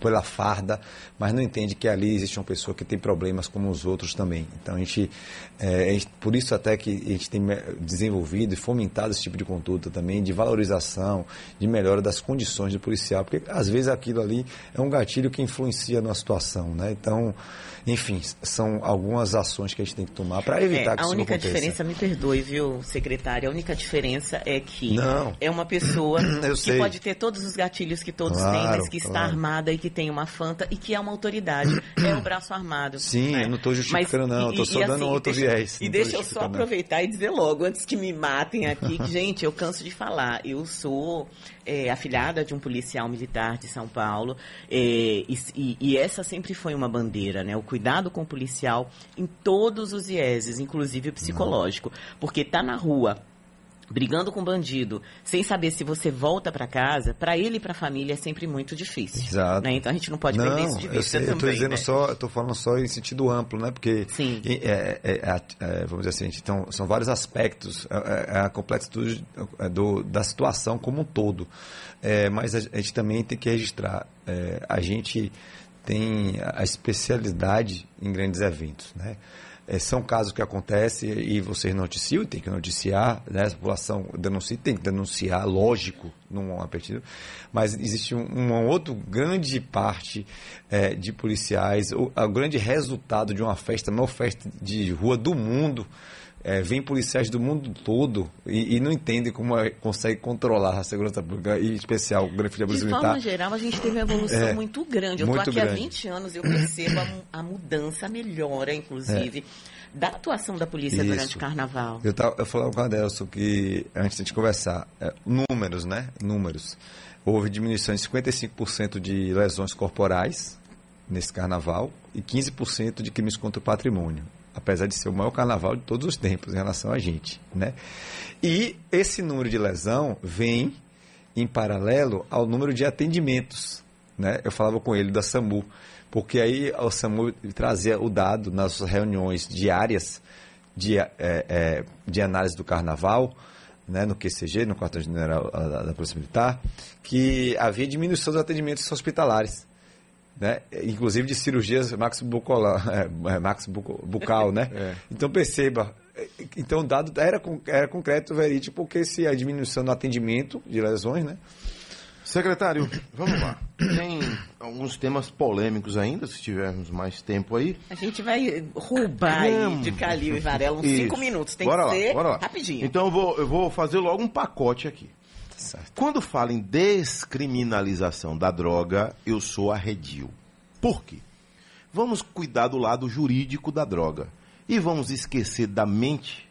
pela farda, mas não entende que ali existe uma pessoa que tem problemas como os outros também. Então a gente, é, a gente por isso até que a gente tem desenvolvido e fomentado esse tipo de conduta também, de valorização, de melhora das condições do policial, porque às vezes aquilo ali é um gatilho gatilho que influencia na situação, né? Então, enfim, são algumas ações que a gente tem que tomar para evitar é, que isso aconteça. A única diferença, me perdoe, viu, secretária, a única diferença é que Não. é uma pessoa que sei. pode ter todos os gatilhos que todos claro, têm, mas que está claro. armada e que tem uma fanta e que é uma autoridade, é o braço armado. Sim, né? eu não estou justificando mas, não, estou só e, dando assim, outro deixa, viés. E deixa eu só aproveitar e dizer logo, antes que me matem aqui, que, gente, eu canso de falar, eu sou é, afilhada de um policial militar de São Paulo, é, e, e, e, essa sempre foi uma bandeira, né? O cuidado com o policial em todos os IESs, inclusive o psicológico. Porque tá na rua, brigando com bandido, sem saber se você volta para casa, para ele e para a família é sempre muito difícil. Exato. Né? Então a gente não pode não, perder isso de vista eu sei, também. Eu dizendo né? só, eu falando só em sentido amplo, né? Porque Sim. É, é, é, é vamos dizer assim, então são vários aspectos, é, é a complexidade do, da situação como um todo. mas a, a, gente também tem que registrar, a gente tem a especialidade em grandes eventos, né? É, são casos que acontecem e vocês noticiam, tem que noticiar, né? a população denuncia, tem que denunciar, lógico, não há partido, mas existe um, uma outra grande parte é, de policiais, o, o grande resultado de uma festa, a maior festa de rua do mundo, É, vem policiais do mundo todo e, e não entendem como é, consegue controlar a segurança pública, e em especial o Grande De Militar. forma geral, a gente teve uma evolução É, muito grande. Eu estou aqui há grande. 20 anos e eu percebo a, a mudança, a melhora, inclusive, da atuação da polícia Isso. durante o carnaval. Eu, tava, eu falava com o Adelson que, antes de a gente conversar, é, números, né? Números. Houve diminuição de 55% de lesões corporais nesse carnaval e 15% de crimes contra o patrimônio. Apesar de ser o maior carnaval de todos os tempos em relação a gente, né? E esse número de lesão vem em paralelo ao número de atendimentos, né? Eu falava com ele da SAMU, porque aí o SAMU trazia o dado nas reuniões diárias de, é, é, de análise do carnaval, né, no QCG, no quartel general da Polícia Militar, que havia diminuição dos atendimentos hospitalares. Né? Inclusive de cirurgias max bucolar, é, bucal, né? Então perceba, então o dado era, era concreto, verídico, porque se a diminuição no atendimento de lesões, né? Secretário, vamos lá. Tem alguns temas polêmicos ainda, se tivermos mais tempo aí. A gente vai roubar aí de Calil e Varela uns Isso. 5 minutos. Tem bora que lá, ser bora lá. rapidinho. Então eu vou, eu vou fazer logo um pacote aqui. Certo. Quando falo em descriminalização da droga, eu sou arredio. Por quê? Vamos cuidar do lado jurídico da droga. E vamos esquecer da mente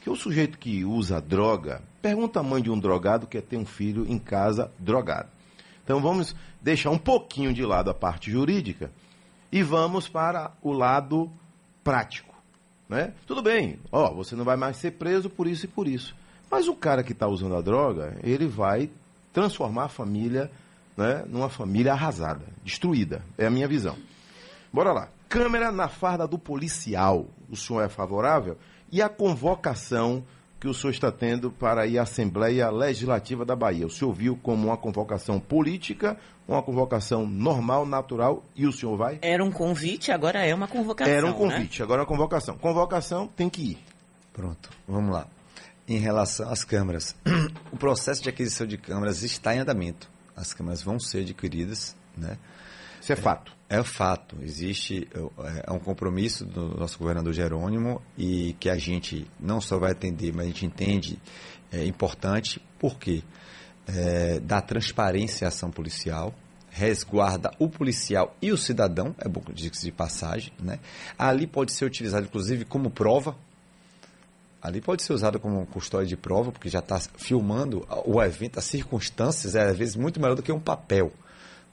que o sujeito que usa droga, pergunta a mãe de um drogado que quer ter um filho em casa drogado. Então vamos deixar um pouquinho de lado a parte jurídica e vamos para o lado prático. Né? Tudo bem, ó, você não vai mais ser preso por isso e por isso. Mas o cara que está usando a droga, ele vai transformar a família né, numa família arrasada, destruída. É a minha visão. Bora lá. Câmera na farda do policial. O senhor é favorável? E a convocação que o senhor está tendo para ir à Assembleia Legislativa da Bahia? O senhor viu como uma convocação política, uma convocação normal, natural, e o senhor vai? Era um convite, agora é uma convocação. Era um né? convite, agora é uma convocação. Convocação tem que ir. Pronto, vamos lá. Em relação às câmaras, o processo de aquisição de câmaras está em andamento. As câmaras vão ser adquiridas, né? Isso é fato. É fato, existe é, é um compromisso do nosso governador Jerônimo e que a gente não só vai atender, mas a gente entende é importante, porque é, dá transparência à ação policial, resguarda o policial e o cidadão, é bom dizer-se de passagem, né? Ali pode ser utilizado, inclusive, como prova, ali pode ser usado como custódia de prova, porque já está filmando o evento, as circunstâncias, é às vezes muito melhor do que um papel,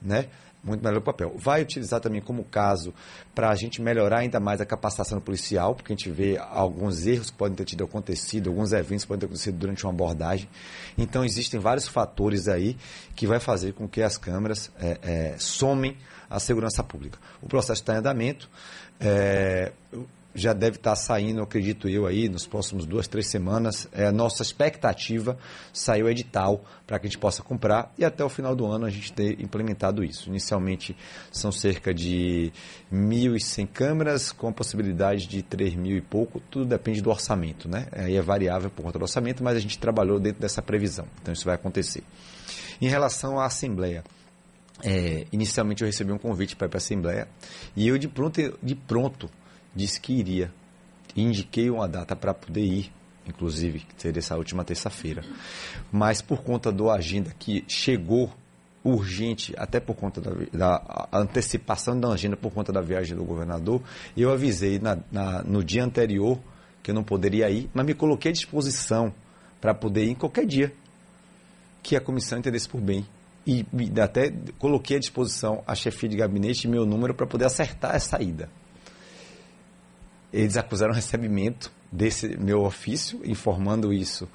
né? Muito melhor que o papel. Vai utilizar também como caso para a gente melhorar ainda mais a capacitação policial, porque a gente vê alguns erros que podem ter tido acontecido, alguns eventos que podem ter acontecido durante uma abordagem. Então, existem vários fatores aí que vai fazer com que as câmeras é, é, somem a segurança pública. O processo está em andamento. É, já deve estar saindo, acredito eu, aí, nos próximos duas, três semanas. É a nossa expectativa saiu o edital para que a gente possa comprar e até o final do ano a gente ter implementado isso. Inicialmente são cerca de 1.100 câmeras, com a possibilidade de 3 mil e pouco, tudo depende do orçamento, né? Aí é variável por conta do orçamento, mas a gente trabalhou dentro dessa previsão. Então isso vai acontecer. Em relação à Assembleia, é, inicialmente eu recebi um convite para ir para a Assembleia e eu de pronto, de pronto disse que iria. Indiquei uma data para poder ir, inclusive, que seria essa última terça-feira. Mas por conta do agenda que chegou urgente, até por conta da, da antecipação da agenda por conta da viagem do governador, eu avisei na, na, no dia anterior que eu não poderia ir, mas me coloquei à disposição para poder ir em qualquer dia que a comissão entendesse por bem. E, até coloquei à disposição a chefia de gabinete e meu número para poder acertar essa ida. Eles acusaram recebimento desse meu ofício, informando isso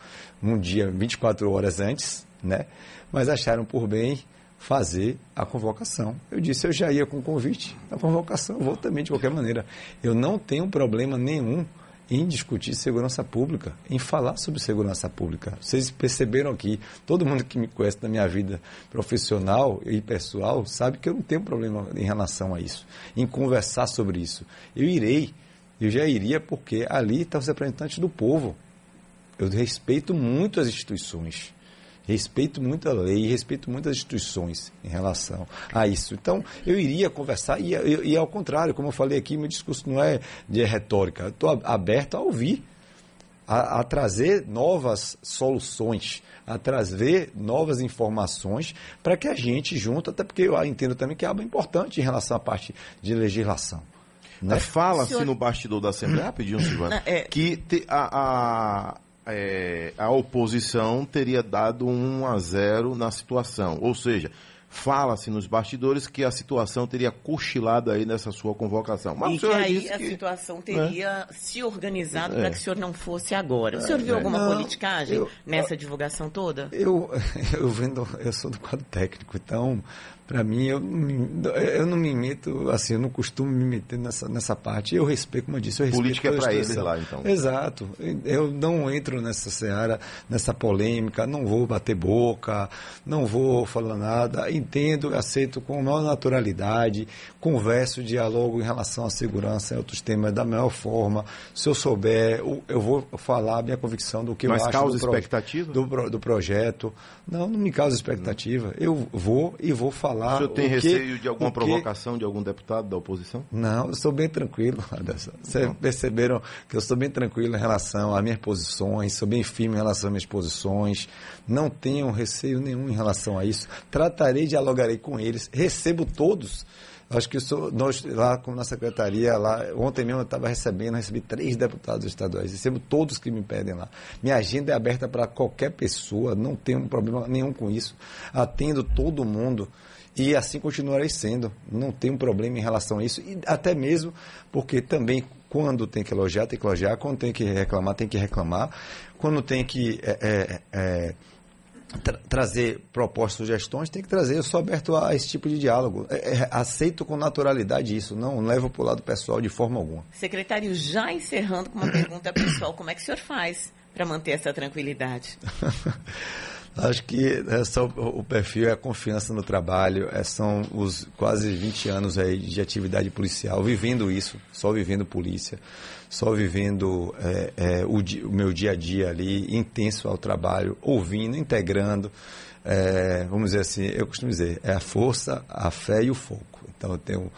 um dia, 24 horas antes, né? Mas acharam por bem fazer a convocação. Eu disse, eu já ia com o convite, a convocação, vou também de qualquer maneira. Eu não tenho problema nenhum em discutir segurança pública, em falar sobre segurança pública. Vocês perceberam aqui, todo mundo que me conhece na minha vida profissional e pessoal sabe que eu não tenho problema em relação a isso, em conversar sobre isso. Eu irei, eu já iria porque ali está os representantes do povo. Eu respeito muito as instituições. Respeito muito a lei, respeito muito as instituições em relação a isso. Então, eu iria conversar, e, e, e ao contrário, como eu falei aqui, meu discurso não é de retórica. Estou aberto a ouvir a, a trazer novas soluções, a trazer novas informações para que a gente junto, até porque eu entendo também que é algo importante em relação à parte de legislação. Né? Fala-se Senhor... no bastidor da Assembleia, rapidinho, Silvana, é... que te, a, a, é, a oposição teria dado 1 a 0 na situação. Ou seja, fala-se nos bastidores que a situação teria cochilado aí nessa sua convocação. Mas e que aí a que, situação teria né? se organizado é. para que o senhor não fosse agora. O senhor viu é, alguma não, politicagem eu, nessa divulgação toda? Eu, eu vendo, eu sou do quadro técnico, então para mim, eu, eu não me meto, assim, eu não costumo me meter nessa, nessa parte. Eu respeito, como eu disse, eu respeito. Política é para eles lá, então. Exato. Eu não entro nessa seara, nessa polêmica, não vou bater boca, não vou falar nada. Entendo, aceito com maior naturalidade, converso, dialogo em relação à segurança e outros temas da melhor forma. Se eu souber, eu vou falar a minha convicção do que Mas eu acho causa do, expectativa? Do, do projeto. Não, não me causa expectativa. Eu vou e vou falar. O senhor tem o receio que, de alguma provocação de algum deputado da oposição? Não, eu sou bem tranquilo, Anderson. Vocês perceberam que eu sou bem tranquilo em relação às minhas posições, sou bem firme em relação às minhas posições, não tenho receio nenhum em relação a isso. Tratarei, dialogarei com eles, recebo todos. Acho que sou, nós, lá como na secretaria, lá, ontem mesmo eu estava recebendo, recebi três deputados estaduais, recebo todos que me pedem lá. Minha agenda é aberta para qualquer pessoa, não tenho problema nenhum com isso. Atendo todo mundo. E assim continuarei sendo. Não tenho problema em relação a isso. E até mesmo porque também, quando tem que elogiar, tem que elogiar. Quando tem que reclamar, tem que reclamar. Quando tem que é, é, é, tra trazer propostas, sugestões, tem que trazer. Eu sou aberto a esse tipo de diálogo. É, é, aceito com naturalidade isso. Não levo para o lado pessoal de forma alguma. Secretário, já encerrando com uma pergunta pessoal, como é que o senhor faz para manter essa tranquilidade? Acho que é só, o perfil é a confiança no trabalho, é, são os quase 20 anos aí de atividade policial, vivendo isso, só vivendo polícia, só vivendo é, é, o, o, meu dia a dia ali, intenso ao trabalho, ouvindo, integrando. É, vamos dizer assim, eu costumo dizer, é a força, a fé e o foco. Então eu tenho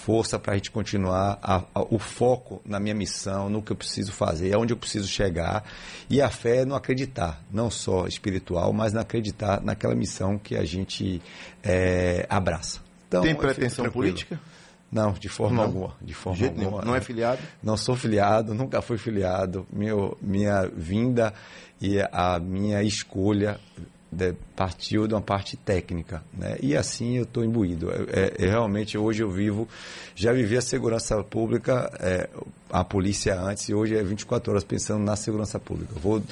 força para a gente continuar a, a, o foco na minha missão, no que eu preciso fazer, aonde eu preciso chegar. E a fé é no acreditar, não só espiritual, mas no acreditar naquela missão que a gente é, abraça. Então, Tem pretensão política? Não, de forma não. alguma. De forma de alguma. Nenhum. Não é filiado? Não sou filiado, nunca fui filiado. Meu, minha vinda e a minha escolha de, partiu de uma parte técnica, né? E assim eu estou imbuído. É, é, realmente hoje eu vivo, já vivi a segurança pública, é, a polícia antes e hoje é 24 horas pensando na segurança pública. Eu vou,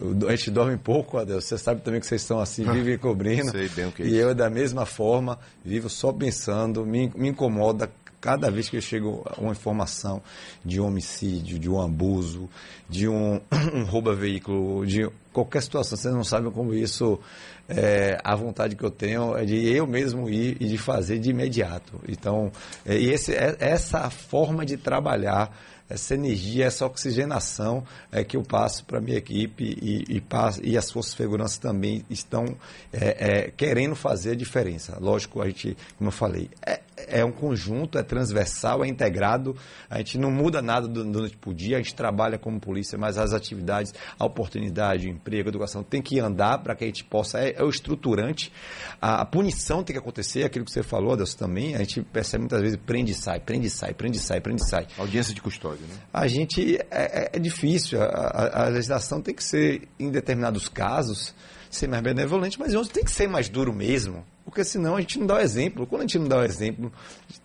eu, a gente dorme pouco, Adeus. Você sabe também que vocês estão assim, vivem cobrindo. Sei bem o que é e eu da mesma forma vivo só pensando, me, me incomoda cada vez que eu chego uma informação de um homicídio, de um abuso, de um, um roubo a veículo, de qualquer situação, vocês não sabem como isso, é, a vontade que eu tenho é de eu mesmo ir e de fazer de imediato. Então, é, e esse, é, essa forma de trabalhar essa energia, essa oxigenação é, que eu passo para a minha equipe e, e, passo, e as forças de segurança também estão é, é, querendo fazer a diferença. Lógico, a gente, como eu falei, é, é um conjunto, é transversal, é integrado, a gente não muda nada do noite para o dia, a gente trabalha como polícia, mas as atividades, a oportunidade, o emprego, a educação tem que andar para que a gente possa, é, é o estruturante, a, a, punição tem que acontecer, aquilo que você falou, Deus também, a gente percebe muitas vezes, prende e sai, prende e sai, prende e sai, prende e sai. Audiência de custódia né? A gente, é, é, é difícil, a, a, legislação tem que ser, em determinados casos, ser mais benevolente, mas em outros tem que ser mais duro mesmo, porque senão a gente não dá o exemplo. Quando a gente não dá o exemplo,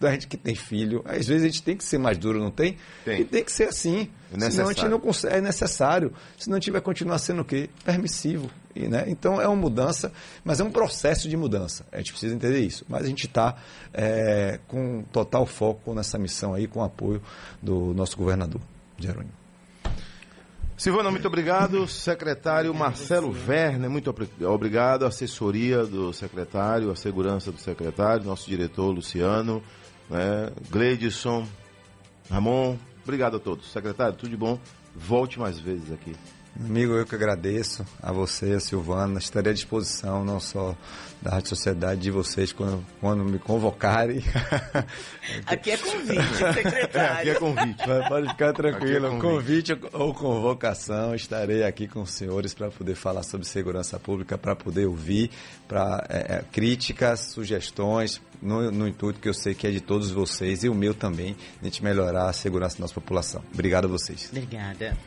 a gente que tem filho, às vezes a gente tem que ser mais duro, não tem? Tem. E tem que ser assim. É senão a gente não consegue, é necessário. Senão a gente vai continuar sendo o quê? Permissivo. E, né? Então é uma mudança, mas é um processo de mudança. A gente precisa entender isso. Mas a gente está é, com total foco nessa missão aí, com o apoio do nosso governador, Jerônimo. Silvana, muito obrigado. Secretário Marcelo Werner, muito obrigado. Assessoria do secretário, a segurança do secretário, nosso diretor Luciano, né? Gleidson, Ramon, obrigado a todos. Secretário, tudo de bom. Volte mais vezes aqui. Amigo, eu que agradeço a você, a Silvana. Estarei à disposição, não só da Rádio Sociedade, de vocês, quando, quando me convocarem. Aqui é convite, secretário. Aqui é convite. Pode ficar tranquilo. É convite. convite ou convocação, estarei aqui com os senhores para poder falar sobre segurança pública, para poder ouvir para é, é, críticas, sugestões, no, no intuito que eu sei que é de todos vocês e o meu também, de a gente melhorar a segurança da nossa população. Obrigado a vocês. Obrigada.